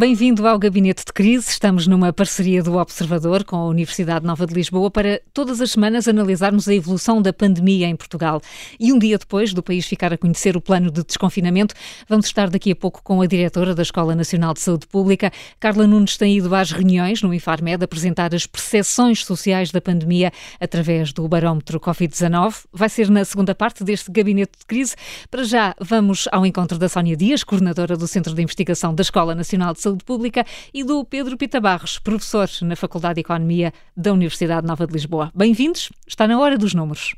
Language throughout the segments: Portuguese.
Bem-vindo ao Gabinete de Crise. Estamos numa parceria do Observador com a Universidade Nova de Lisboa para todas as semanas analisarmos a evolução da pandemia em Portugal. E um dia depois do país ficar a conhecer o plano de desconfinamento, vamos estar daqui a pouco com a diretora da Escola Nacional de Saúde Pública. Carla Nunes tem ido às reuniões no Infarmed apresentar as percepções sociais da pandemia através do barómetro Covid-19. Vai ser na segunda parte deste Gabinete de Crise. Para já, vamos ao encontro da Sónia Dias, coordenadora do Centro de Investigação da Escola Nacional de Saúde Saúde Pública, e do Pedro Pita Barros, professor na Faculdade de Economia da Universidade Nova de Lisboa. Bem-vindos, está na hora dos números.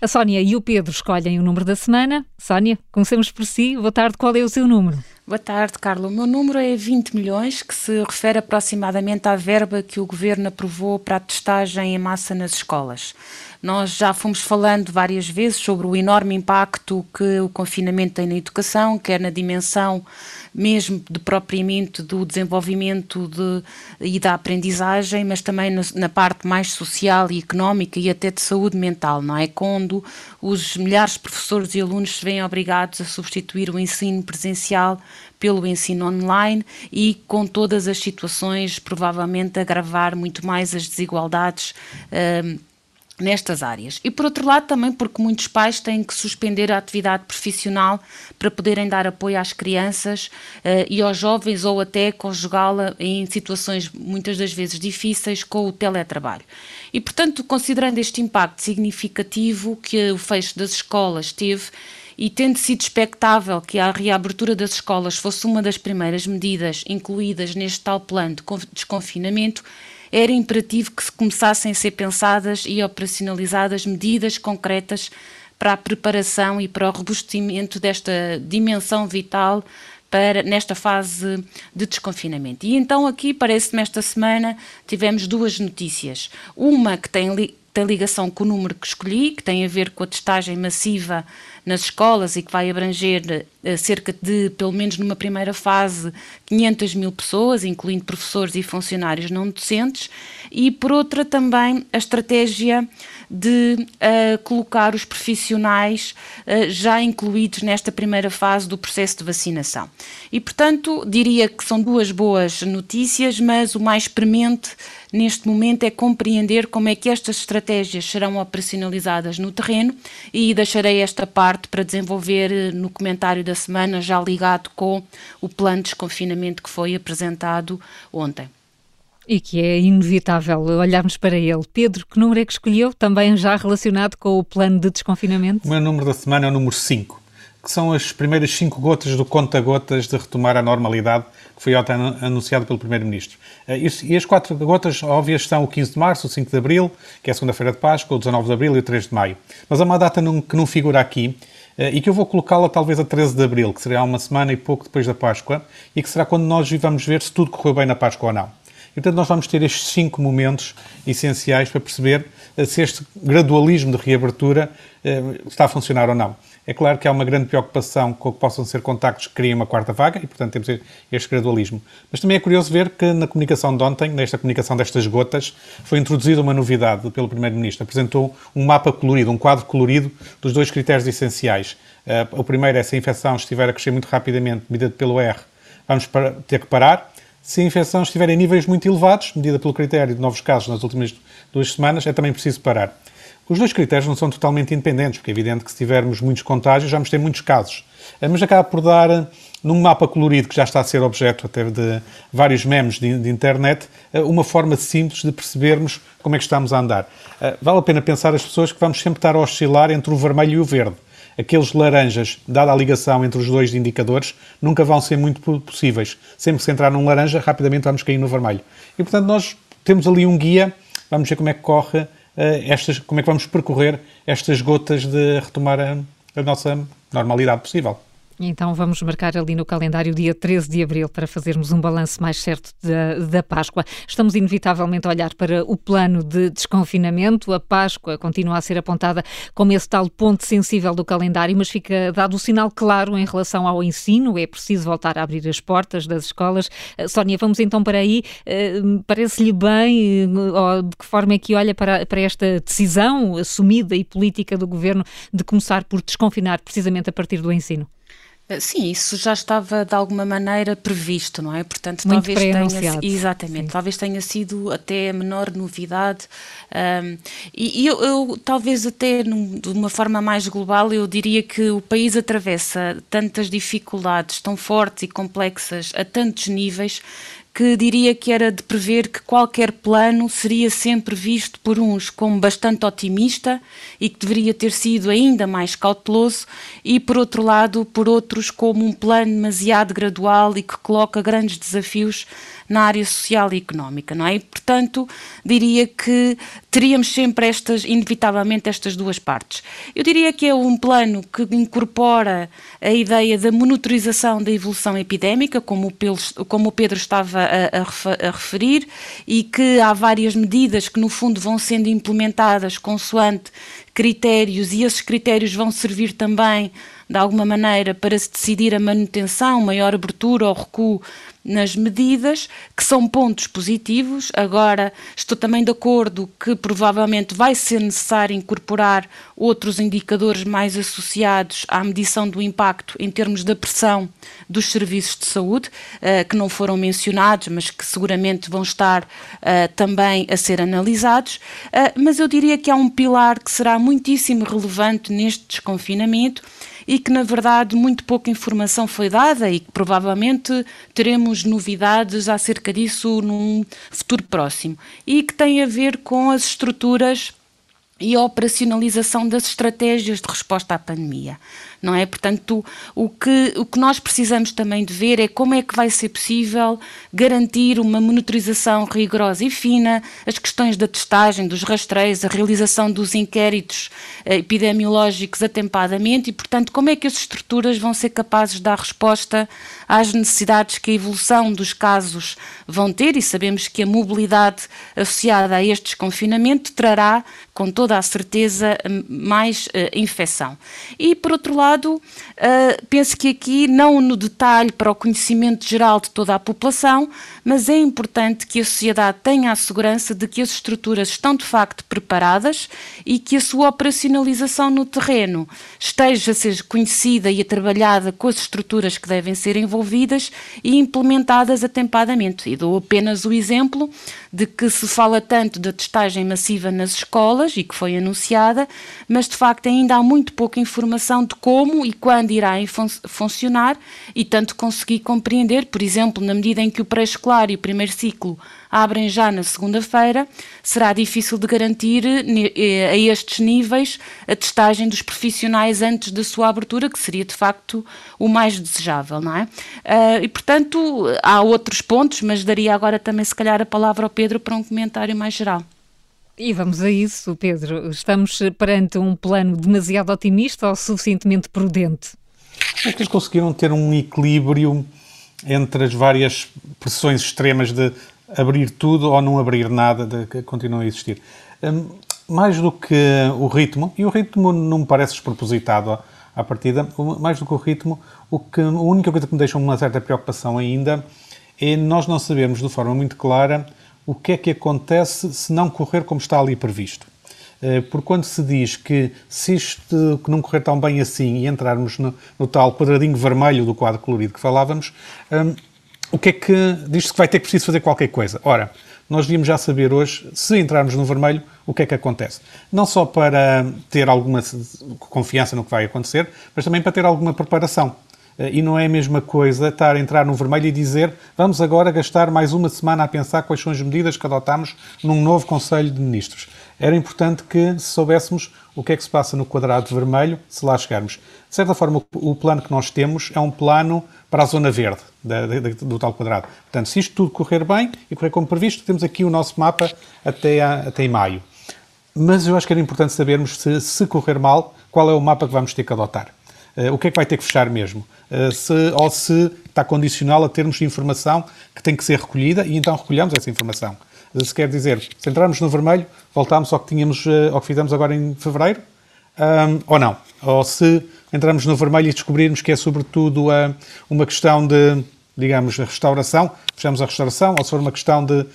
A Sónia e o Pedro escolhem o número da semana. Sónia, comecemos por si. Boa tarde, qual é o seu número? Boa tarde, Carlos. O meu número é 20 milhões, que se refere aproximadamente à verba que o Governo aprovou para a testagem em massa nas escolas. Nós já fomos falando várias vezes sobre o enorme impacto que o confinamento tem na educação, quer na dimensão mesmo de propriamente do desenvolvimento de, e da aprendizagem, mas também na, na, parte mais social e económica e até de saúde mental, não é? Quando os milhares de professores e alunos se veem obrigados a substituir o ensino presencial pelo ensino online e com todas as situações provavelmente agravar muito mais as desigualdades. Uh, nestas áreas. E por outro lado, também porque muitos pais têm que suspender a atividade profissional para poderem dar apoio às crianças uh, e aos jovens ou até conjugá-la em situações muitas das vezes difíceis com o teletrabalho. E, portanto, considerando este impacto significativo que o fecho das escolas teve, e tendo sido expectável que a reabertura das escolas fosse uma das primeiras medidas incluídas neste tal plano de desconfinamento, era imperativo que se começassem a ser pensadas e operacionalizadas medidas concretas para a preparação e para o robustecimento desta dimensão vital para nesta fase de desconfinamento. E então aqui parece-me esta semana tivemos duas notícias. Uma que tem, tem ligação com o número que escolhi, que tem a ver com a testagem massiva nas escolas e que vai abranger uh, cerca de, pelo menos numa primeira fase, 500 mil pessoas, incluindo professores e funcionários não docentes, e por outra também a estratégia de uh, colocar os profissionais uh, já incluídos nesta primeira fase do processo de vacinação. E, portanto, diria que são duas boas notícias, mas o mais premente neste momento é compreender como é que estas estratégias serão operacionalizadas no terreno e deixarei esta parte para desenvolver eh, no comentário da semana, já ligado com o plano de desconfinamento que foi apresentado ontem. E que é inevitável olharmos para ele. Pedro, que número é que escolheu, também já relacionado com o plano de desconfinamento? O meu número da semana é o número 5 que são as primeiras cinco gotas do conta-gotas de retomar a normalidade, que foi anunciado pelo Primeiro-Ministro. Eh, e as quatro gotas óbvias são o 15 de março, o 5 de abril, que é a segunda-feira de Páscoa, o 19 de abril e o 3 de maio. Mas há uma data que não figura aqui, eh, e que eu vou colocá-la talvez a 13 de abril, que será uma semana e pouco depois da Páscoa, e que será quando nós vamos ver se tudo correu bem na Páscoa ou não. E, portanto, nós vamos ter estes cinco momentos essenciais para perceber eh, se este gradualismo de reabertura está a funcionar ou não. É claro que há uma grande preocupação com que possam ser contactos que criem uma quarta vaga e, portanto, temos este gradualismo. Mas também é curioso ver que na comunicação de ontem, nesta comunicação destas gotas, foi introduzida uma novidade pelo Primeiro-Ministro. Apresentou um mapa colorido, um quadro colorido dos dois critérios essenciais. Uh, o primeiro é se a infecção estiver a crescer muito rapidamente, medida pelo R, vamos ter que parar. Se a infecção estiver em níveis muito elevados, medida pelo critério de novos casos nas últimas duas semanas, é também preciso parar. Os dois critérios não são totalmente independentes, porque é evidente que se tivermos muitos contágios, vamos ter muitos casos. Eh, mas acaba por dar, eh, num mapa colorido que já está a ser objeto até de vários memes de, de internet, eh, uma forma simples de percebermos como é que estamos a andar. Vale a pena pensar as pessoas que vamos sempre estar a oscilar entre o vermelho e o verde. Aqueles laranjas, dada a ligação entre os dois indicadores, nunca vão ser muito possíveis. Sempre que se entrar num laranja, rapidamente vamos cair no vermelho. E, portanto, nós temos ali um guia, vamos ver como é que corre estas, como é que vamos percorrer estas gotas de retomar a, a nossa normalidade possível. Então vamos marcar ali no calendário dia 13 de abril para fazermos um balanço mais certo da, da Páscoa. Estamos inevitavelmente a olhar para o plano de desconfinamento. A Páscoa continua a ser apontada como esse tal ponto sensível do calendário, mas fica dado o sinal claro em relação ao ensino. É preciso voltar a abrir as portas das escolas. Uh, Sónia, vamos então para aí. Uh, Parece-lhe bem? Uh, de que forma é que olha para, para esta decisão assumida e política do governo de começar por desconfinar precisamente a partir do ensino? Eh, sim, isso já estava de alguma maneira previsto, não é? Portanto, Muito talvez tenha exatamente, Sim. talvez tenha sido até a menor novidade. Um, e, e eu, eu, talvez até num, de uma forma mais global, eu diria que o país atravessa tantas dificuldades tão fortes e complexas a tantos níveis que diria que era de prever que qualquer plano seria sempre visto por uns como bastante otimista e que deveria ter sido ainda mais cauteloso, e por outro lado, por outros como um plano demasiado gradual e que coloca grandes desafios na área social e económica, não é? E, portanto, diria que teríamos sempre estas, inevitavelmente, estas duas partes. Eu diria que é um plano que incorpora a ideia da monitorização da evolução epidémica, como o, Pedro estava a referir, e que há várias medidas que, no fundo, vão sendo implementadas consoante critérios, e esses critérios vão servir também, de alguma maneira, para se decidir a manutenção, maior abertura ou recuo nas medidas, que são pontos positivos. Agora, estou também de acordo que provavelmente vai ser necessário incorporar outros indicadores mais associados à medição do impacto em termos da pressão dos serviços de saúde, uh, que não foram mencionados, mas que seguramente vão estar uh, também a ser analisados. Uh, mas eu diria que há um pilar que será muitíssimo relevante neste desconfinamento e que, na verdade, muito pouca informação foi dada e que provavelmente teremos novidades acerca disso num futuro próximo. E que tem a ver com as estruturas e a operacionalização das estratégias de resposta à pandemia não é? Portanto, o que, o que nós precisamos também de ver é como é que vai ser possível garantir uma monitorização rigorosa e fina, as questões da testagem, dos rastreios, a realização dos inquéritos eh, epidemiológicos atempadamente e, portanto, como é que as estruturas vão ser capazes de dar resposta às necessidades que a evolução dos casos vão ter e sabemos que a mobilidade associada a este desconfinamento trará, com toda a certeza, mais uh, infecção. E, por outro lado, lado, uh, penso que aqui, não no detalhe para o conhecimento geral de toda a população, mas é importante que a sociedade tenha a segurança de que as estruturas estão de facto preparadas e que a sua operacionalização no terreno esteja a ser conhecida e a trabalhada com as estruturas que devem ser envolvidas e implementadas atempadamente. E dou apenas o exemplo de que se fala tanto da testagem massiva nas escolas e que foi anunciada, mas de facto ainda há muito pouca informação de como e quando irá fun funcionar e tanto consegui compreender, por exemplo, na medida em que o pré-escolar e o primeiro ciclo abrem já na segunda-feira, será difícil de garantir eh, a estes níveis a testagem dos profissionais antes da sua abertura, que seria de facto o mais desejável, não é? Uh, e portanto, há outros pontos, mas daria agora também se calhar a palavra ao Pedro para um comentário mais geral. E vamos a isso, Pedro. Estamos perante um plano demasiado otimista ou suficientemente prudente? É que eles conseguiram ter um equilíbrio entre as várias pressões extremas de abrir tudo ou não abrir nada, de, que continuam a existir. Um, mais do que o ritmo, e o ritmo não me parece despropositado à partida, mais do que o ritmo, o que, a única coisa que me deixa uma certa preocupação ainda é nós não sabermos de forma muito clara o que é que acontece se não correr como está ali previsto. Eh, Porque quando se diz que se isto que não correr tão bem assim e entrarmos no, no tal quadradinho vermelho do quadro colorido que falávamos, um, o que é que diz-se que vai ter que preciso fazer qualquer coisa? Ora, nós devíamos já saber hoje, se entrarmos no vermelho, o que é que acontece. Não só para ter alguma confiança no que vai acontecer, mas também para ter alguma preparação. Eh, e não é a mesma coisa estar a entrar no vermelho e dizer vamos agora gastar mais uma semana a pensar quais são as medidas que adotamos num novo Conselho de Ministros. Era importante que soubéssemos o que é que se passa no quadrado vermelho se lá chegarmos. De certa forma, o plano que nós temos é um plano para a zona verde da, da, do tal quadrado. Portanto, se isto tudo correr bem e correr como previsto, temos aqui o nosso mapa até, a, até maio. Mas eu acho que era importante sabermos se, se correr mal, qual é o mapa que vamos ter que adotar. O que é que vai ter que fechar mesmo? Se, ou se está condicional a termos informação que tem que ser recolhida e então recolhemos essa informação. Se quer dizer, se entrarmos no vermelho, voltamos ao que, tínhamos, ao que fizemos agora em fevereiro, um, ou não. Ou se entramos no vermelho e descobrirmos que é sobretudo uh, uma questão de, digamos, restauração, fechamos a restauração, ou se for uma questão de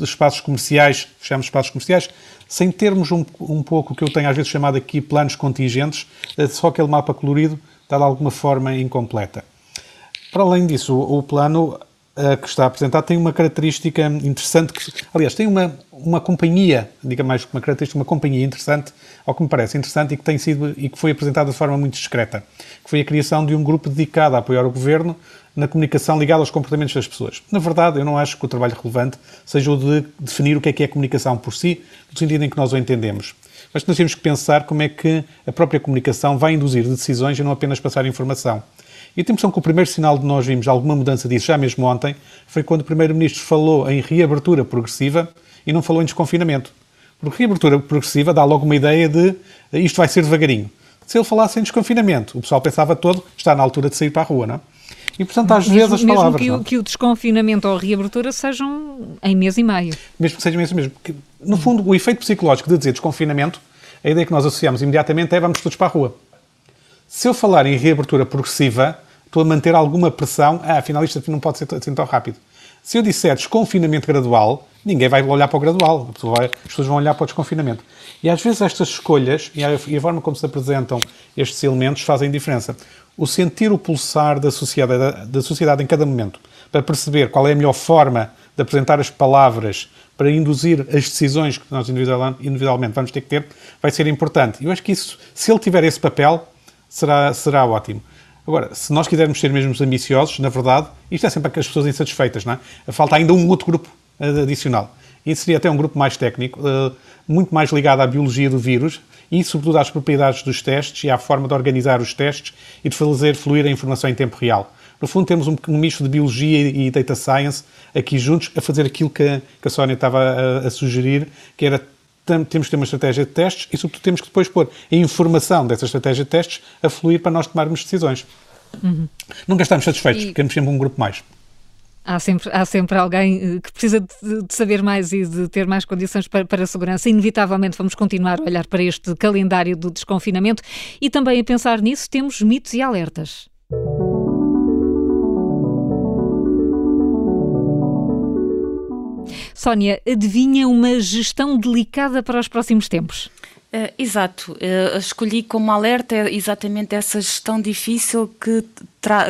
espaços comerciais, fechamos espaços comerciais, sem termos um, um pouco o que eu tenho às vezes chamado aqui planos contingentes, uh, só aquele mapa colorido está de alguma forma incompleta. Para além disso, o, o plano uh, que está apresentado tem uma característica interessante, que, aliás, tem uma, uma companhia, diga mais uma característica, uma companhia interessante, ao que me parece interessante e que tem sido e que foi apresentada de forma muito discreta, que foi a criação de um grupo dedicado a apoiar o governo na comunicação ligada aos comportamentos das pessoas. Na verdade, eu não acho que o trabalho relevante seja o de definir o que é que é comunicação por si, no sentido em que nós o entendemos. Mas nós temos que pensar como é que a própria comunicação vai induzir decisões e não apenas passar informação. E a impressão que o primeiro sinal de nós vimos alguma mudança disso, já mesmo ontem, foi quando o Primeiro-Ministro falou em reabertura progressiva e não falou em desconfinamento. Porque reabertura progressiva dá logo uma ideia de isto vai ser devagarinho. Se ele falasse em desconfinamento, o pessoal pensava todo, está na altura de sair para a rua, não é? E, portanto, às mesmo, vezes as mesmo palavras. Mesmo que, que, o desconfinamento ou a reabertura sejam em mês e meio. Mesmo que seja mês e mesmo. No fundo, o efeito psicológico de dizer desconfinamento, a ideia que nós associamos imediatamente é vamos todos para a rua. Se eu falar em reabertura progressiva, estou a manter alguma pressão. Ah, afinal, isto não pode ser assim tão rápido. Se eu disser desconfinamento gradual, ninguém vai olhar para o gradual. As pessoas vão olhar para o desconfinamento. E às vezes estas escolhas e a, forma como se apresentam estes elementos fazem diferença. O sentir o pulsar da sociedade, da sociedade em cada momento, para perceber qual é a melhor forma de apresentar as palavras para induzir as decisões que nós individualmente vamos ter que ter, vai ser importante. Eu acho que isso, se ele tiver esse papel, será, será ótimo. Agora, se nós quisermos ser mesmo ambiciosos, na verdade, isto é sempre para as pessoas insatisfeitas, não é? Falta ainda um outro grupo eh, adicional. Isso seria até um grupo mais técnico, eh, muito mais ligado à biologia do vírus e, sobretudo, às propriedades dos testes e à forma de organizar os testes e de fazer fluir a informação em tempo real. No fundo, temos um, um misto de biologia e data science aqui juntos a fazer aquilo que, que a Sónia estava a, a sugerir, que era temos que ter uma estratégia de testes e, sobretudo, temos que depois pôr a informação dessa estratégia de testes a fluir para nós tomarmos decisões. Uhum. Nunca estamos satisfeitos, e... queremos sempre um grupo mais. Há sempre, há sempre alguém eh, que precisa de, de saber mais e de ter mais condições para, para a segurança. Inevitavelmente vamos continuar a olhar para este calendário do desconfinamento e também a pensar nisso temos mitos e alertas. Sónia, adivinha uma gestão delicada para os próximos tempos? Uh, exato, uh, escolhi como alerta exatamente essa gestão difícil que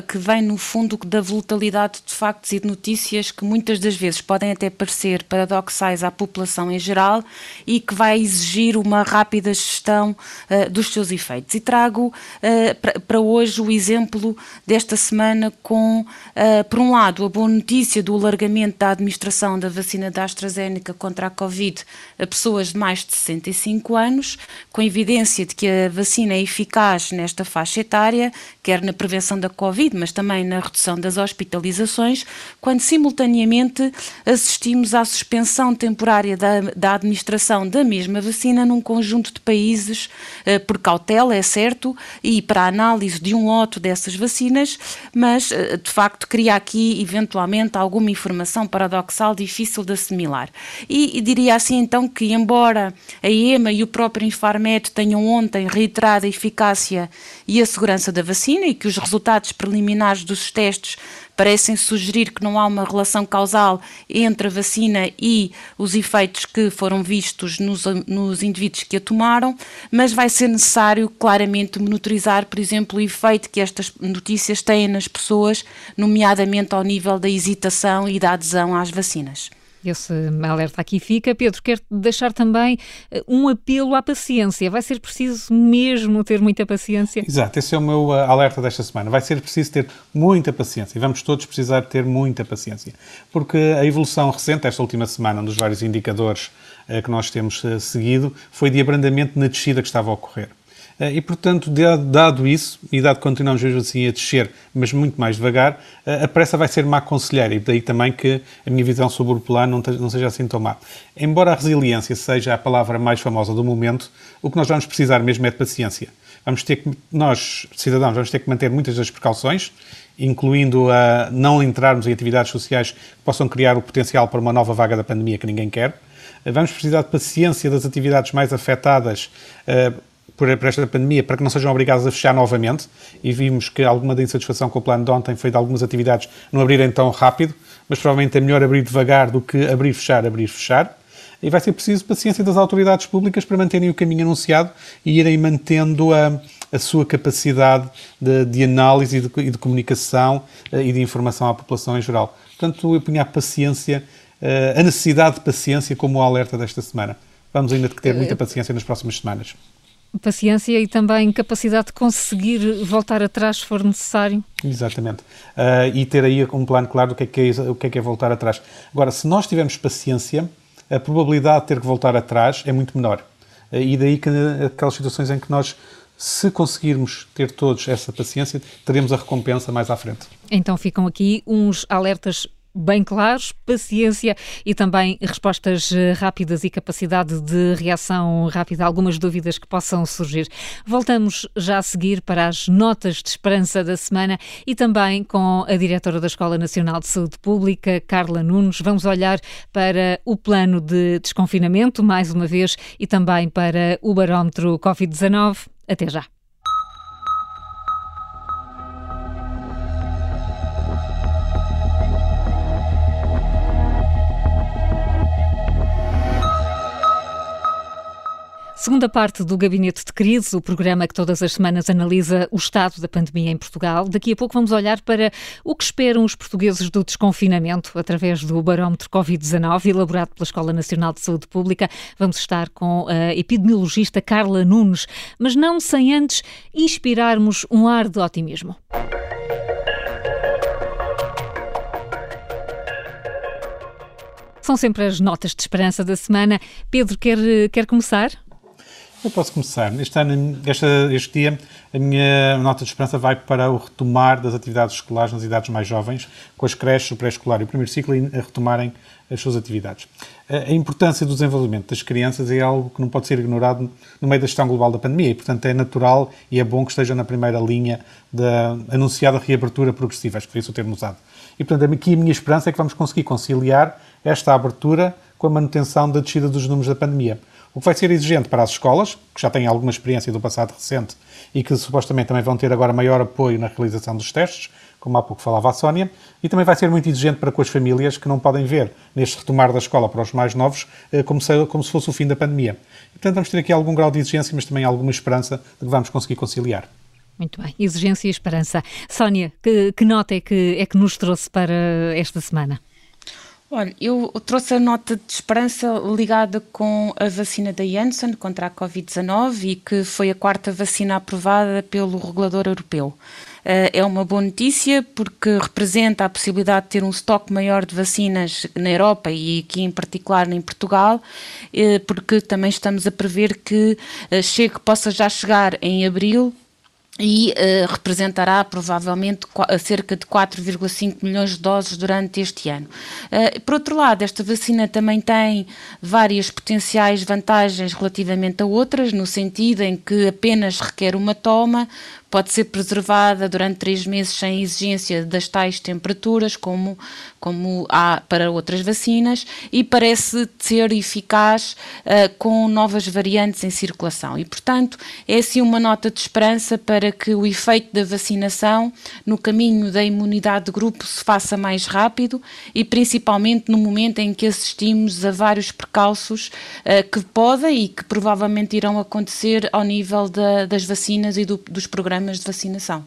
que vem no fundo da volatilidade de factos e de notícias que muitas das vezes podem até parecer paradoxais à população em geral e que vai exigir uma rápida gestão uh, dos seus efeitos. E trago uh, para hoje o exemplo desta semana com, uh, por um lado, a boa notícia do alargamento da administração da vacina da AstraZeneca contra a Covid a pessoas de mais de 65 anos, com evidência de que a vacina é eficaz nesta faixa etária, quer na prevenção da Covid, Covid, mas também na redução das hospitalizações, quando simultaneamente assistimos à suspensão temporária da, da administração da mesma vacina num conjunto de países, eh, por cautela, é certo, e para análise de um lote dessas vacinas, mas eh, de facto cria aqui eventualmente alguma informação paradoxal difícil de assimilar. E, e diria assim então que, embora a EMA e o próprio Infarmed tenham ontem reiterado a eficácia e a segurança da vacina e que os resultados preliminares dos testes parecem sugerir que não há uma relação causal entre a vacina e os efeitos que foram vistos nos, nos indivíduos que a tomaram, mas vai ser necessário claramente monitorizar, por exemplo, o efeito que estas notícias têm nas pessoas, nomeadamente ao nível da hesitação e da adesão às vacinas. Esse alerta aqui fica. Pedro, quero deixar também eh, um apelo à paciência. Vai ser preciso mesmo ter muita paciência? Exato, esse é o meu eh, alerta desta semana. Vai ser preciso ter muita paciência e vamos todos precisar ter muita paciência. Porque a evolução recente, esta última semana, um dos vários indicadores eh, que nós temos seguido, foi de abrandamento na descida que estava a ocorrer. Eh, e, portanto, dado isso, e dado que continuamos mesmo assim a descer, mas muito mais devagar, eh, a pressa vai ser má conselheira, e daí também que a minha visão sobre o plano não seja assim tão má. Embora a resiliência seja a palavra mais famosa do momento, o que nós vamos precisar mesmo é de paciência. vamos ter que, nós, cidadãos, vamos ter que manter muitas das precauções, incluindo a não entrarmos em atividades sociais que possam criar o potencial para uma nova vaga da pandemia que ninguém quer. Vamos precisar de paciência das atividades mais afetadas uh, por, esta pandemia para que não sejam obrigadas a fechar novamente e vimos que alguma da insatisfação com o plano de ontem foi de algumas atividades não abrirem tão rápido, mas provavelmente é melhor abrir devagar do que abrir, fechar, abrir, fechar. E vai ser preciso paciência das autoridades públicas para manterem o caminho anunciado e irem mantendo a, a sua capacidade de, de análise e de, e de, comunicação eh, e de informação à população em geral. Portanto, eu punha a paciência, eh, a necessidade de paciência como o alerta desta semana. Vamos ainda ter muita paciência nas próximas semanas paciência e também capacidade de conseguir voltar atrás se for necessário. Exatamente. Uh, e ter aí um plano claro do que, é que é, o que é que é voltar atrás. Agora, se nós tivermos paciência, a probabilidade de ter que voltar atrás é muito menor. Uh, e daí que aquelas situações em que nós se conseguirmos ter todos essa paciência, teremos a recompensa mais à frente. Então ficam aqui uns alertas bem claros, paciência e também respostas eh, rápidas e capacidade de reação rápida a algumas dúvidas que possam surgir. Voltamos já a seguir para as notas de esperança da semana e também com a diretora da Escola Nacional de Saúde Pública, Carla Nunes. Vamos olhar para o plano de desconfinamento, mais uma vez, e também para o barómetro Covid-19. Até já. Segunda parte do Gabinete de Crise, o programa que todas as semanas analisa o estado da pandemia em Portugal. Daqui a pouco vamos olhar para o que esperam os portugueses do desconfinamento através do barómetro Covid-19, elaborado pela Escola Nacional de Saúde Pública. Vamos estar com a epidemiologista Carla Nunes, mas não sem antes inspirarmos um ar de otimismo. São sempre as notas de esperança da semana. Pedro, quer, quer começar? Eu posso começar. Este, ano, este, este dia, a minha nota de esperança vai para o retomar das atividades escolares nas idades mais jovens, com as creches, o pré-escolar e o primeiro ciclo a retomarem as suas atividades. A importância do desenvolvimento das crianças é algo que não pode ser ignorado no meio da gestão global da pandemia e, portanto, é natural e é bom que esteja na primeira linha da anunciada reabertura progressiva, acho que foi isso o termo usado. E, portanto, aqui a minha esperança é que vamos conseguir conciliar esta abertura com a manutenção da descida dos números da pandemia. O que vai ser exigente para as escolas, que já têm alguma experiência do passado recente e que supostamente também vão ter agora maior apoio na realização dos testes, como há pouco falava a Sónia, e também vai ser muito exigente para com as famílias que não podem ver neste retomar da escola para os mais novos eh, como se, como se fosse o fim da pandemia. Portanto, vamos ter aqui algum grau de exigência, mas também alguma esperança de que vamos conseguir conciliar. Muito bem, exigência e esperança. Sónia, que, que nota é que, é que nos trouxe para esta semana? Olha, eu trouxe a nota de esperança ligada com a vacina da Janssen contra a Covid-19 e que foi a quarta vacina aprovada pelo regulador europeu. Eh, é uma boa notícia porque representa a possibilidade de ter um estoque maior de vacinas na Europa e aqui em particular em Portugal, eh, porque também estamos a prever que eh, chegue, possa já chegar em abril e uh, representará provavelmente cerca de 4,5 milhões de doses durante este ano. Uh, por outro lado, esta vacina também tem várias potenciais vantagens relativamente a outras, no sentido em que apenas requer uma toma, pode ser preservada durante três meses sem exigência das tais temperaturas, como, como há para outras vacinas, e parece ser eficaz uh, com novas variantes em circulação. E, portanto, é assim uma nota de esperança para que o efeito da vacinação no caminho da imunidade de grupo se faça mais rápido e, principalmente, no momento em que assistimos a vários precalços uh, que podem e que provavelmente irão acontecer ao nível da, das vacinas e do, dos programas programas de vacinação.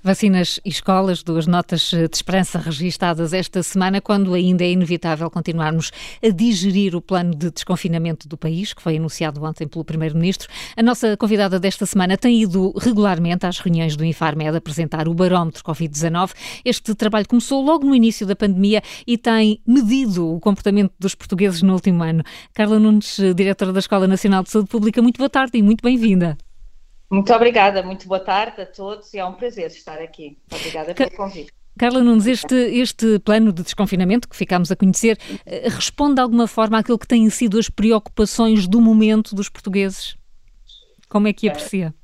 Vacinas e escolas, duas notas de esperança registadas esta semana, quando ainda é inevitável continuarmos a digerir o plano de desconfinamento do país, que foi anunciado ontem pelo Primeiro-Ministro. A nossa convidada desta semana tem ido regularmente às reuniões do Infarmed apresentar o barómetro Covid-19. Este trabalho começou logo no início da pandemia e tem medido o comportamento dos portugueses no último ano. Carla Nunes, diretora da Escola Nacional de Saúde Pública, muito boa tarde e muito bem-vinda. Muito obrigada, muito boa tarde a todos e é um prazer estar aqui. Obrigada pelo convite. Carla Nunes, este, este plano de desconfinamento que ficámos a conhecer eh, responde de alguma forma àquilo que têm sido as preocupações do momento dos portugueses? Como é que aprecia?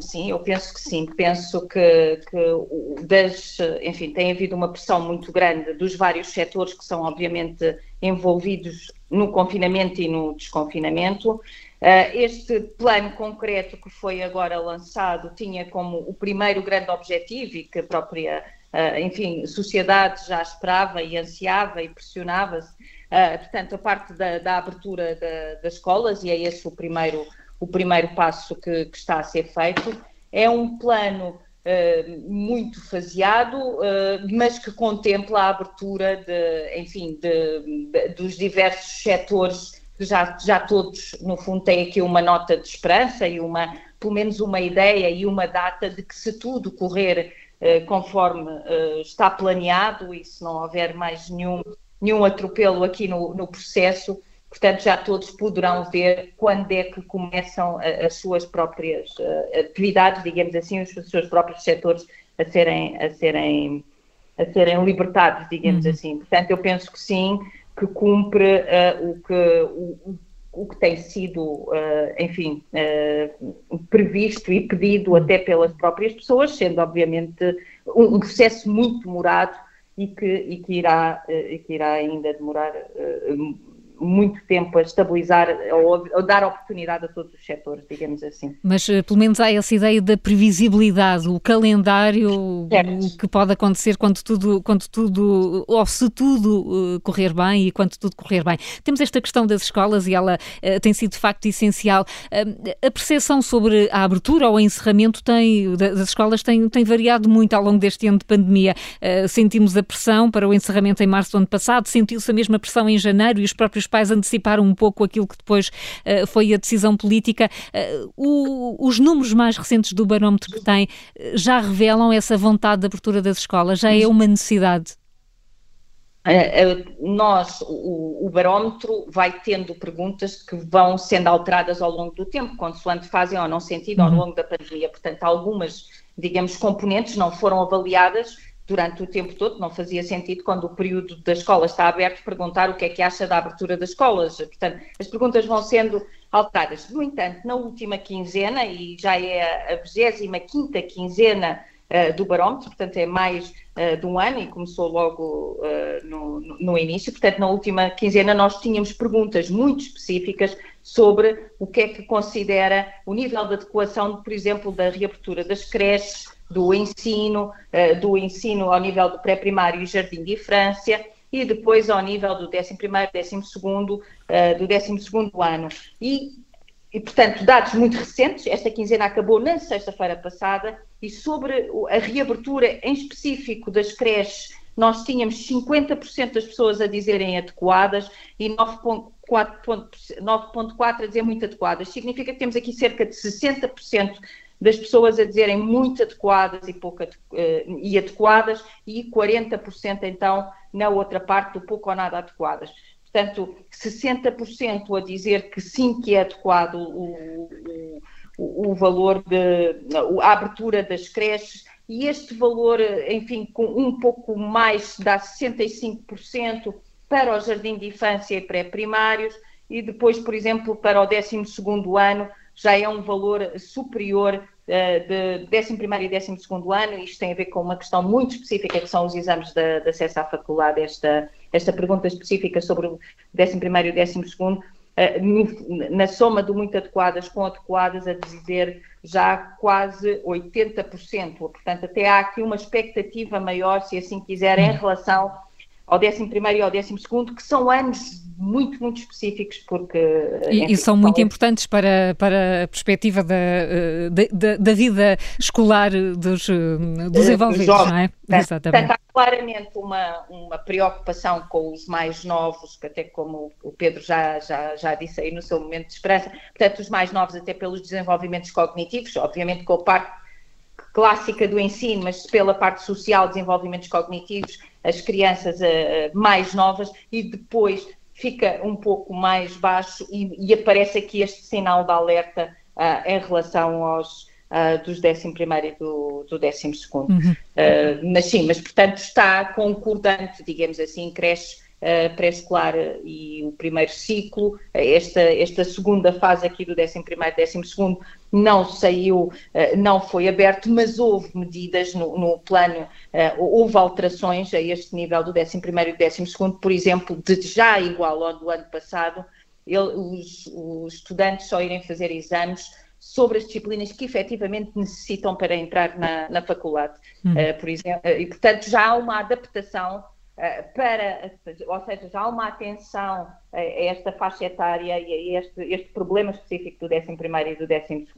sim, eu penso que sim. Penso que, que das, enfim, tem havido uma pressão muito grande dos vários setores que são obviamente envolvidos no confinamento e no desconfinamento. Este plano concreto que foi agora lançado tinha como o primeiro grande objetivo e que a própria, enfim, sociedade já esperava e ansiava e pressionava-se, portanto, a parte da, da abertura da, das escolas, e é esse o primeiro o primeiro passo que, que está a ser feito. É um plano muito faseado, mas que contempla a abertura de, enfim, de, de, dos diversos setores já, já todos, no fundo, têm aqui uma nota de esperança e uma, pelo menos uma ideia e uma data de que se tudo correr uh, conforme está planeado e se não houver mais nenhum, nenhum atropelo aqui no, no processo, Portanto, já todos poderão ver quando é que começam as suas próprias uh, atividades, digamos assim, os seus próprios setores a serem, a serem, a serem libertados, digamos uhum. assim. Portanto, eu penso que sim, que cumpre uh, o, que, o, o que tem sido, uh, enfim, previsto e pedido uhum. até pelas próprias pessoas, sendo obviamente um, um processo muito demorado e que, e que, irá, e que irá ainda demorar muito tempo a estabilizar ou, ou, dar oportunidade a todos os setores, digamos assim. Mas eh, pelo menos há essa ideia da previsibilidade, o calendário, certo. o que pode acontecer quando tudo, quando tudo, ou se tudo uh, correr bem e quando tudo correr bem. Temos esta questão das escolas e ela uh, tem sido de facto essencial. Uh, a percepção sobre a abertura ou o encerramento tem, das escolas tem, tem variado muito ao longo deste ano de pandemia. sentimos a pressão para o encerramento em março do ano passado, sentiu-se a mesma pressão em janeiro e os próprios os pais anteciparam um pouco aquilo que depois uh, foi a decisão política. Uh, o, os números mais recentes do barómetro que tem uh, já revelam essa vontade de abertura das escolas? Já é uma necessidade? Nós, o, o, barómetro vai tendo perguntas que vão sendo alteradas ao longo do tempo, consoante fazem ou não sentido ao uhum. longo da pandemia. Portanto, algumas, digamos, componentes não foram avaliadas durante o tempo todo, não fazia sentido quando o período da escola está aberto perguntar o que é que acha da abertura das escolas. Portanto, as perguntas vão sendo alteradas. No entanto, na última quinzena, e já é a 25 quinzena uh, do barómetro, portanto é mais uh, de um ano e começou logo uh, no, no início, portanto na última quinzena nós tínhamos perguntas muito específicas sobre o que é que considera o nível de adequação, por exemplo, da reabertura das creches, do ensino, eh, do ensino ao nível do pré-primário e jardim de infância e depois ao nível do 11º, 12º, eh, do 12º ano. E, e, portanto, dados muito recentes, esta quinzena acabou na sexta-feira passada, e sobre a reabertura em específico das creches, nós tínhamos 50% das pessoas a dizerem adequadas e 9,4% a dizer muito adequadas. Significa que temos aqui cerca de 60% das pessoas a dizerem muito adequadas e pouco uh, e adequadas e 40% então na outra parte do pouco ou nada adequadas. Portanto, 60% a dizer que sim que é adequado o, o, o valor de a abertura das creches e este valor, enfim, com um pouco mais dá 65% para o jardim de infância e pré-primários e depois, por exemplo, para o 12º ano já é um valor superior uh, de 11 e 12 ano, isto tem a ver com uma questão muito específica, que são os exames de, de acesso à faculdade, esta, esta pergunta específica sobre o 11 e 12 uh, na soma do muito adequadas com adequadas, a dizer já quase 80%. Portanto, até há aqui uma expectativa maior, se assim quiser, em relação ao 11 e ao 12, que são anos muito, muito específicos, porque. E, e são muito importantes para, para a perspectiva da, eh, da, da vida escolar dos, eh, dos envolvidos, não é? Exatamente. Portanto, há claramente uma, uma preocupação com os mais novos, que até como o Pedro já, já, já disse aí no seu momento de esperança, portanto, os mais novos até pelos desenvolvimentos cognitivos, obviamente com a parte clássica do ensino, mas pela parte social, desenvolvimentos cognitivos, as crianças uh, mais novas e depois fica um pouco mais baixo e, e aparece aqui este sinal de alerta uh, em relação aos uh, dos 11 e do, do 12 segundo. Uhum. Uh, mas sim, mas portanto está concordante, digamos assim, creches uh, pré-escolar e o primeiro ciclo. Esta, esta segunda fase aqui do 11 primeiro e 12 segundo não saiu, uh, não foi aberto, mas houve medidas no, no plano, uh, houve alterações a este nível do 11 primeiro e 12 segundo, por exemplo, de já igual ao do ano passado, ele, os, os estudantes só irem fazer exames sobre as disciplinas que efetivamente necessitam para entrar na, na faculdade. Hum. Uh, por exemplo, e, portanto, já há uma adaptação para, ou seja, já há uma atenção a, esta faixa etária e a este, este problema específico do 11 e do 12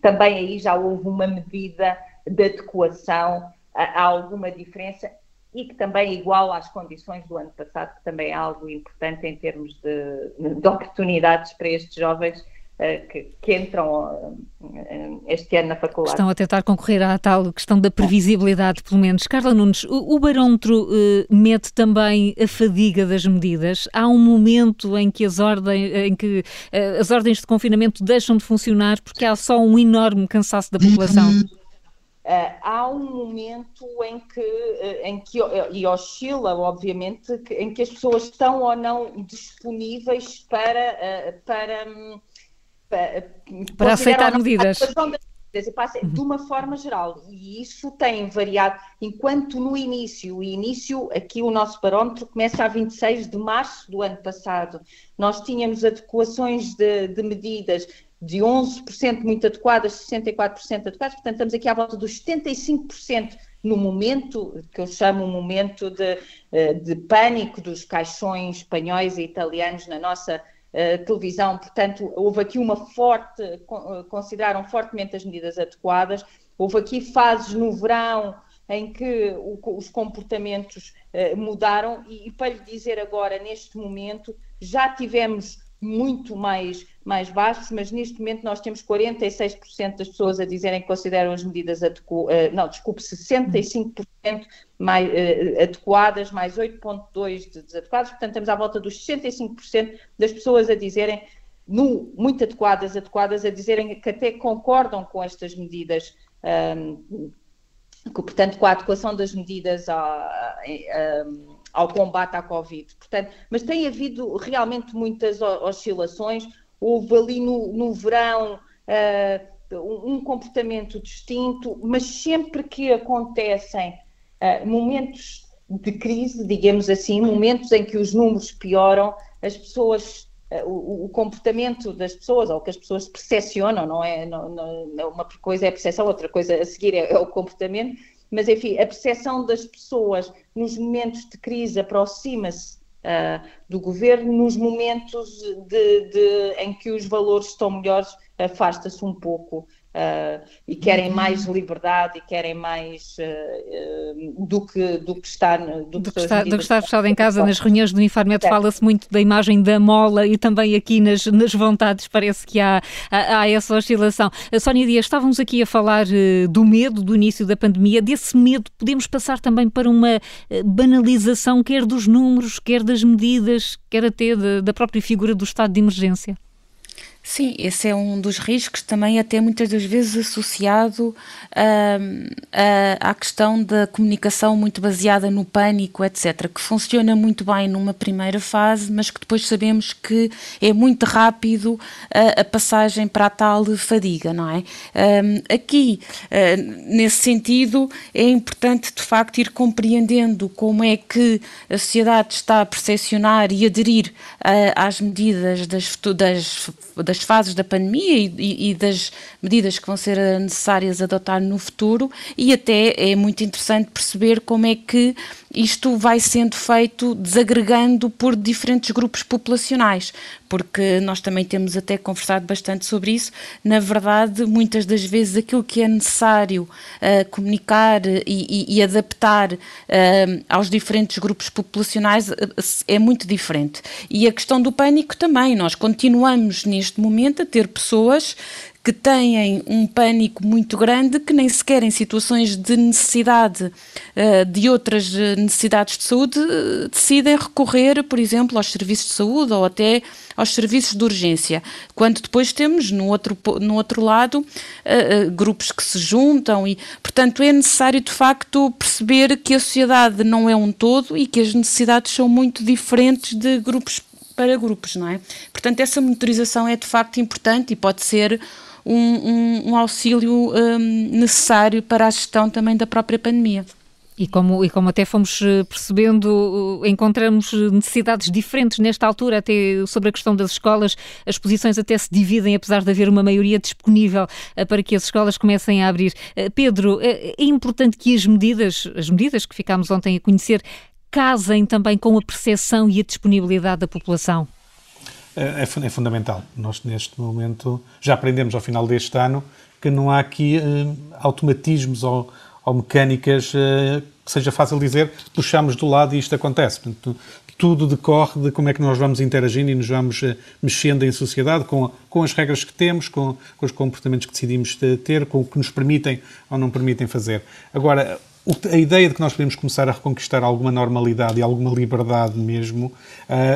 Também aí já houve uma medida de adequação a, a alguma diferença e que também é igual às condições do ano passado, que também é algo importante em termos de, de oportunidades para estes jovens que, que, entram uh, este ano na faculdade. Estão a tentar concorrer à tal questão da previsibilidade, pelo menos. Carla Nunes, o, o barómetro uh, mede também a fadiga das medidas. Há um momento em que as, ordens, em que, as ordens de confinamento deixam de funcionar porque há só um enorme cansaço da população. Uh, há um momento em que, em que e oscila, obviamente, em que as pessoas estão ou não disponíveis para, para, um, para, para aceitar medidas. De uma forma geral, e isso tem variado, enquanto no início, o início, aqui o nosso barómetro começa a 26 de março do ano passado, nós tínhamos adequações de, de medidas de 11% muito adequadas, 64% adequadas, portanto estamos aqui à volta dos 75% no momento, que eu chamo um momento de, eh, de pânico dos caixões espanhóis e italianos na nossa televisão, portanto houve aqui uma forte, eh, consideraram fortemente as medidas adequadas, houve aqui fases no verão em que os comportamentos uh, mudaram. E para lhe dizer agora, neste momento, já tivemos muito mais, mais baixos, mas neste momento nós temos 46% das pessoas a dizerem que consideram as medidas adequadas, uh, não, desculpe, 65% mais, uh, adequadas, mais 8,2% de desadequadas, portanto estamos à volta dos 65% das pessoas a dizerem, no, muito adequadas, adequadas, a dizerem que até concordam com estas medidas. Um, que, portanto, com a adequação das medidas a, a, a ao combate à Covid. Portanto, mas tem havido realmente muitas oscilações. Houve ali no, no verão uh, um comportamento distinto, mas sempre que acontecem uh, momentos de crise, digamos assim, momentos em que os números pioram, as pessoas uh, o, o, comportamento das pessoas, ou que as pessoas percepcionam, não é? Não, não, uma coisa é a percepção, outra coisa a seguir é, é o comportamento, mas enfim, a percepção das pessoas nos momentos de crise aproxima-se uh, do governo, nos momentos de, de, em que os valores estão melhores, afasta-se um pouco Uh, e querem mais liberdade e querem mais uh, uh, do, que, do que estar do, do que, está, do que estar fechado em casa nas reuniões do Infarmed fala-se muito da imagem da mola e também aqui nas, nas vontades parece que há, há, há essa oscilação. A Sónia Dias, estávamos aqui a falar do medo do início da pandemia, desse medo podemos passar também para uma banalização quer dos números, quer das medidas, quer até da própria figura do estado de emergência? Sim, esse é um dos riscos também até muitas das vezes associado uh, à questão da comunicação muito baseada no pânico, etc., que funciona muito bem numa primeira fase, mas que depois sabemos que é muito rápido a, a passagem para a tal fadiga, não é? Aqui, uh, nesse sentido, é importante de facto ir compreendendo como é que a sociedade está a percepcionar e aderir uh, às medidas das, das, das das fases da pandemia e, e, e, das medidas que vão ser necessárias adotar no futuro, e até é muito interessante perceber como é que isto vai sendo feito desagregando por diferentes grupos populacionais, porque nós também temos até conversado bastante sobre isso. Na verdade, muitas das vezes aquilo que é necessário uh, comunicar e, e, e adaptar uh, aos diferentes grupos populacionais uh, é muito diferente. E a questão do pânico também, nós continuamos neste momento a ter pessoas que têm um pânico muito grande, que nem sequer em situações de necessidade uh, de outras necessidades de saúde uh, decidem recorrer, por exemplo, aos serviços de saúde ou até aos serviços de urgência. Quando depois temos no outro, no outro lado grupos que se juntam e, portanto, é necessário de facto perceber que a sociedade não é um todo e que as necessidades são muito diferentes de grupos para grupos, não é? Portanto, essa monitorização é de facto importante e pode ser um, um, um auxílio um, necessário para a gestão também da própria pandemia. E como, e como até fomos eh, percebendo, eh, encontramos necessidades diferentes nesta altura, até sobre a questão das escolas, as posições até se dividem, apesar de haver uma maioria disponível eh, para que as escolas comecem a abrir. Pedro, é importante que as medidas, as medidas que ficámos ontem a conhecer, casem também com a percepção e a disponibilidade da população? É, é, é, fundamental. Nós, neste momento, já aprendemos ao final deste ano que não há aqui eh, automatismos ou, ou mecânicas eh, que seja fácil dizer, puxamos do lado e isto acontece. Portanto, tudo decorre de como é que nós vamos interagindo e nos vamos eh, mexendo em sociedade com, com as regras que temos, com, com os comportamentos que decidimos ter, com o que nos permitem ou não permitem fazer. Agora, a ideia de que nós podemos começar a reconquistar alguma normalidade e alguma liberdade mesmo uh,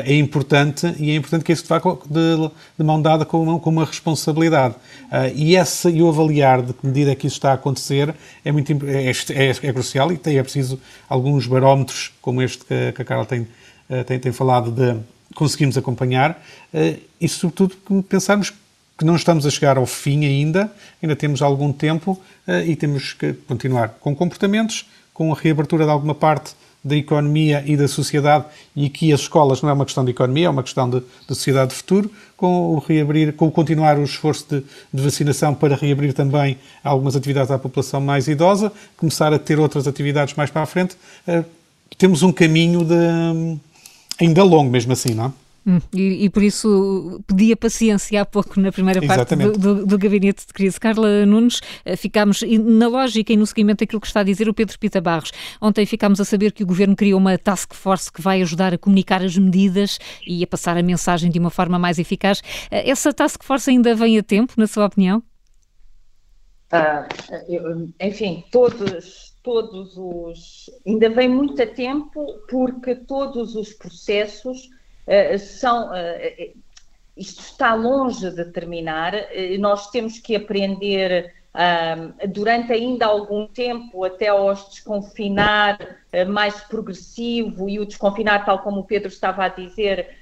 é importante e é importante que isso vá de, de mão dada com uma, com uma responsabilidade. Uh, e, essa, e o avaliar de que medida é que isso está a acontecer é, muito, é, é, é crucial e tem, é preciso alguns barómetros como este que, que a Carla tem, uh, tem, tem falado de conseguimos acompanhar e sobretudo pensarmos que não estamos a chegar ao fim ainda, ainda temos algum tempo uh, e temos que continuar com comportamentos, com a reabertura de alguma parte da economia e da sociedade, e aqui as escolas não é uma questão de economia, é uma questão de, de sociedade de futuro, com o reabrir, com o continuar o esforço de, de, vacinação para reabrir também algumas atividades à população mais idosa, começar a ter outras atividades mais para a frente, uh, temos um caminho de, ainda longo mesmo assim, não é? Hum, e, e, por isso pedia paciência há pouco na primeira parte do, do, do, gabinete de crise. Carla Nunes, eh, ficámos na lógica e no seguimento daquilo que está a dizer o Pedro Pita Barros. Ontem ficámos a saber que o governo criou uma task force que vai ajudar a comunicar as medidas e a passar a mensagem de uma forma mais eficaz. Eh, essa task force ainda vem a tempo, na sua opinião? Ah, enfim, todos, todos os. Ainda vem muito a tempo porque todos os processos são. Uh, isto está longe de terminar, nós temos que aprender durante ainda algum tempo até aos desconfinar mais progressivo e o desconfinar, tal como o Pedro estava a dizer,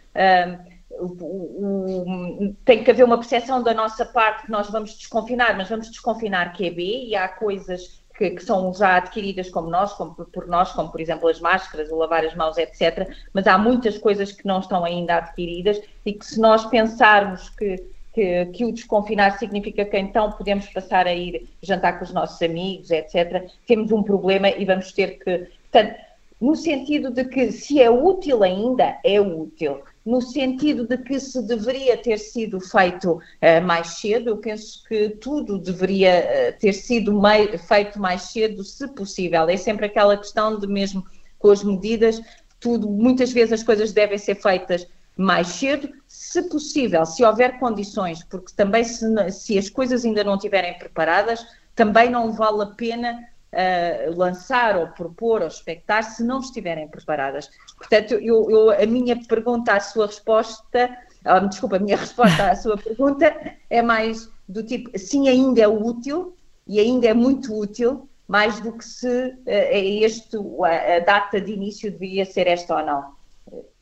o, o, tem que haver uma percepção da nossa parte que nós vamos desconfinar, mas vamos desconfinar QB e há coisas que, que, são já adquiridas como nós, como por nós, como por exemplo as máscaras, o lavar as mãos, etc. Mas há muitas coisas que não estão ainda adquiridas e que se nós pensarmos que, que, que o desconfinar significa que então podemos passar a ir jantar com os nossos amigos, etc., temos um problema e vamos ter que. Portanto, no sentido de que se é útil ainda, é útil no sentido de que se deveria ter sido feito uh, mais cedo. Eu penso que tudo deveria uh, ter sido feito mais cedo, se possível. É sempre aquela questão de mesmo com as medidas, tudo, muitas vezes as coisas devem ser feitas mais cedo, se possível, se houver condições, porque também se, se as coisas ainda não estiverem preparadas, também não vale a pena uh, lançar ou propor ou expectar se não estiverem preparadas. Portanto, eu, eu, a minha pergunta, a sua resposta, uh, desculpa, a minha resposta à sua pergunta é mais do tipo, sim, ainda é útil e ainda é muito útil, mais do que se uh, é este, a, a data de início devia ser esta ou não.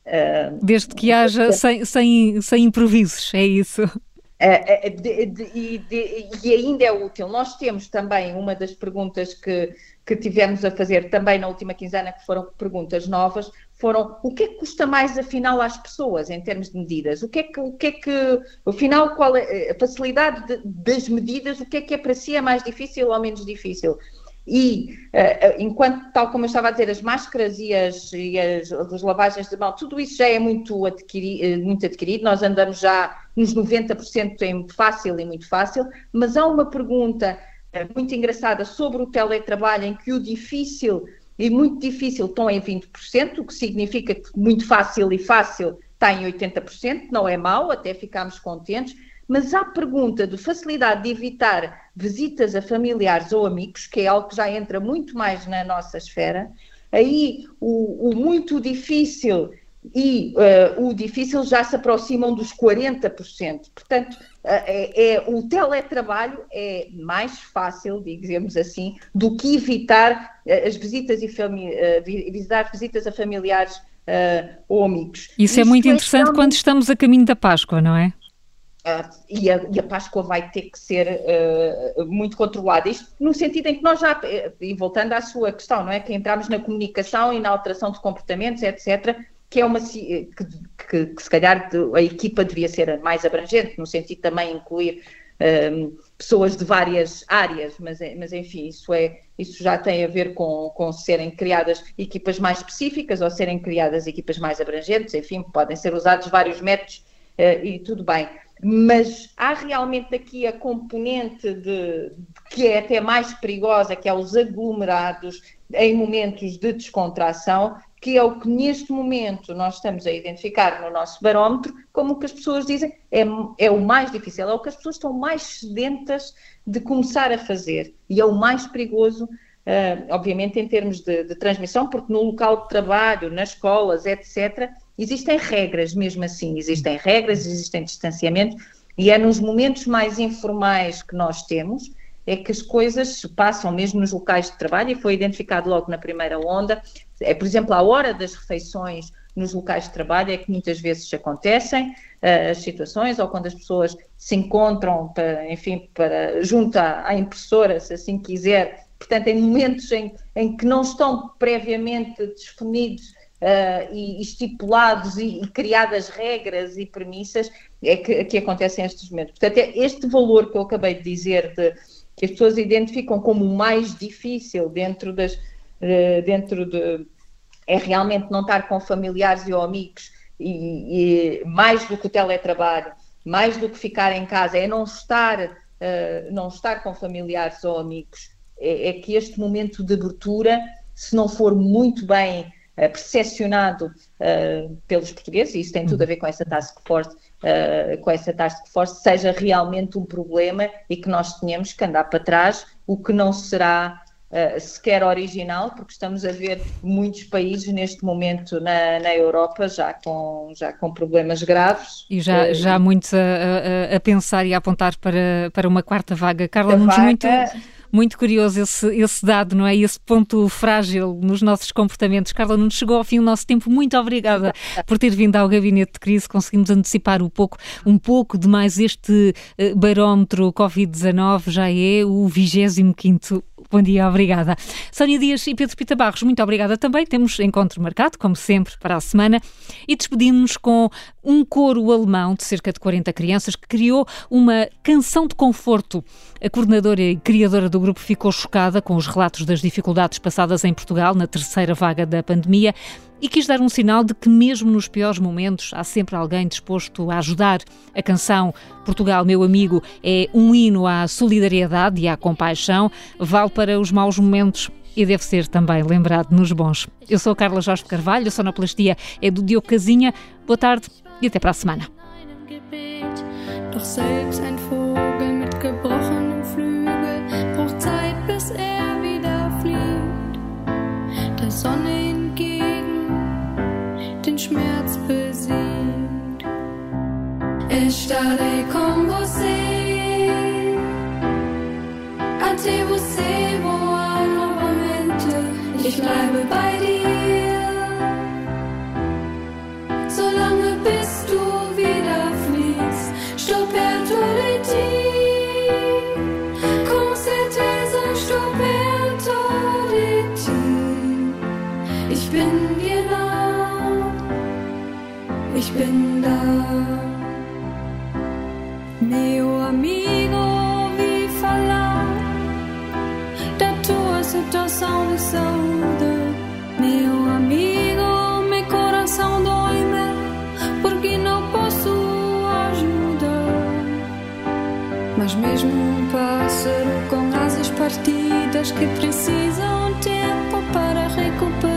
Uh, Desde que haja sem, sem, sem improvisos, é isso. De, de, e ainda é útil. Nós temos também uma das perguntas que, que tivemos a fazer também na última quinzena, que foram perguntas novas, foram o que é que custa mais afinal às pessoas em termos de medidas? O que é que, o que, é que afinal, qual é a facilidade das medidas, o que é que é para si é mais difícil ou menos difícil? E uh, enquanto, tal como eu estava a dizer, as máscaras e as, e as, as lavagens de mão, tudo isso já é muito, adquiri, eh, muito adquirido, nós andamos já nos 90% em fácil e muito fácil, mas há uma pergunta muito engraçada sobre o teletrabalho em que o difícil e muito difícil estão em 20%, o que significa que muito fácil e fácil está em 80%, não é mau, até ficamos contentes, Mas à pergunta de facilidade de evitar visitas a familiares ou amigos, que é algo que já entra muito mais na nossa esfera, aí o, o muito difícil e uh, o difícil já se aproximam dos 40%. Portanto, uh, é, é, o teletrabalho é mais fácil, digamos assim, do que evitar uh, as visitas e visitar visitas a familiares ou amigos. Isso é Isto é muito interessante quando estamos a caminho da Páscoa, não é? Uh, e, a, e, a, Páscoa vai ter que ser uh, muito controlada. Isto no sentido em que nós já, e voltando à sua questão, não é? Que entramos na comunicação e na alteração de comportamentos, etc., que é uma que, que, que se calhar a equipa devia ser mais abrangente, no sentido também incluir um, pessoas de várias áreas, mas, mas enfim, isso, é, isso já tem a ver com, com serem criadas equipas mais específicas ou serem criadas equipas mais abrangentes, enfim, podem ser usados vários métodos uh, e tudo bem mas há realmente aqui a componente de, de, que é até mais perigosa, que é os aglomerados em momentos de descontração, que é o que neste momento nós estamos a identificar no nosso barómetro, como o que as pessoas dizem, é, é o mais difícil, é o que as pessoas estão mais sedentas de começar a fazer e é o mais perigoso, uh, obviamente, em termos de, de transmissão, porque no local de trabalho, nas escolas, etc., Existem regras mesmo assim, existem regras, existem distanciamentos, e é nos momentos mais informais que nós temos é que as coisas se passam mesmo nos locais de trabalho, e foi identificado logo na primeira onda. É, por exemplo, a hora das refeições nos locais de trabalho é que muitas vezes acontecem uh, as situações, ou quando as pessoas se encontram, para, enfim, para, junto à, à impressora, se assim quiser, portanto, em momentos em, em que não estão previamente definidos uh, e estipulados e, e, criadas regras e premissas é que, que acontecem estes momentos. Portanto, é este valor que eu acabei de dizer, de, que as pessoas identificam como o mais difícil dentro das. Uh, dentro de. é realmente não estar com familiares ou amigos e, e mais do que o teletrabalho, mais do que ficar em casa, é não estar, uh, não estar com familiares ou amigos. É, é, que este momento de abertura, se não for muito bem uh, percepcionado uh, pelos portugueses, e isso tem tudo a ver com essa task force, uh, com essa task force, seja realmente um problema e que nós tenhamos que andar para trás, o que não será Uh, sequer original, porque estamos a ver muitos países neste momento na, na Europa já com, já com problemas graves. E já, já muitos a, a, a, pensar e a apontar para, para uma quarta vaga. Carla Nunes, muito muito curioso esse, esse dado, não é? Esse ponto frágil nos nossos comportamentos. Carla Nunes, chegou ao fim o nosso tempo. Muito obrigada por ter vindo ao Gabinete de Crise. Conseguimos antecipar um pouco, um pouco de mais este uh, barómetro Covid-19. Já é o 25 Bom dia, obrigada. Sónia Dias e Pedro Pita Barros, muito obrigada também. Temos encontro marcado, como sempre, para a semana e despedimos-nos com um coro alemão de cerca de 40 crianças que criou uma canção de conforto. A coordenadora e criadora do grupo ficou chocada com os relatos das dificuldades passadas em Portugal na terceira vaga da pandemia e quis dar um sinal de que, mesmo nos piores momentos, há sempre alguém disposto a ajudar. A canção Portugal, meu amigo, é um hino à solidariedade e à compaixão, vale para os maus momentos e deve ser também lembrado nos bons. Eu sou a Carla Jorge Carvalho, a sonoplastia é do Diogo Casinha. Boa tarde e até para a semana. Estarei com você até você voar novamente. Ich bleibe bei dir, solange bis du wieder fliegst. Sto perto di ti, con certeza. Ich bin dir nah, ich bin da. Meu amigo, ouvi falar da tua situação de saúde. Meu amigo, meu coração dói-me porque não posso ajudar. Mas mesmo um pássaro com asas partidas que precisam tempo para recuperar,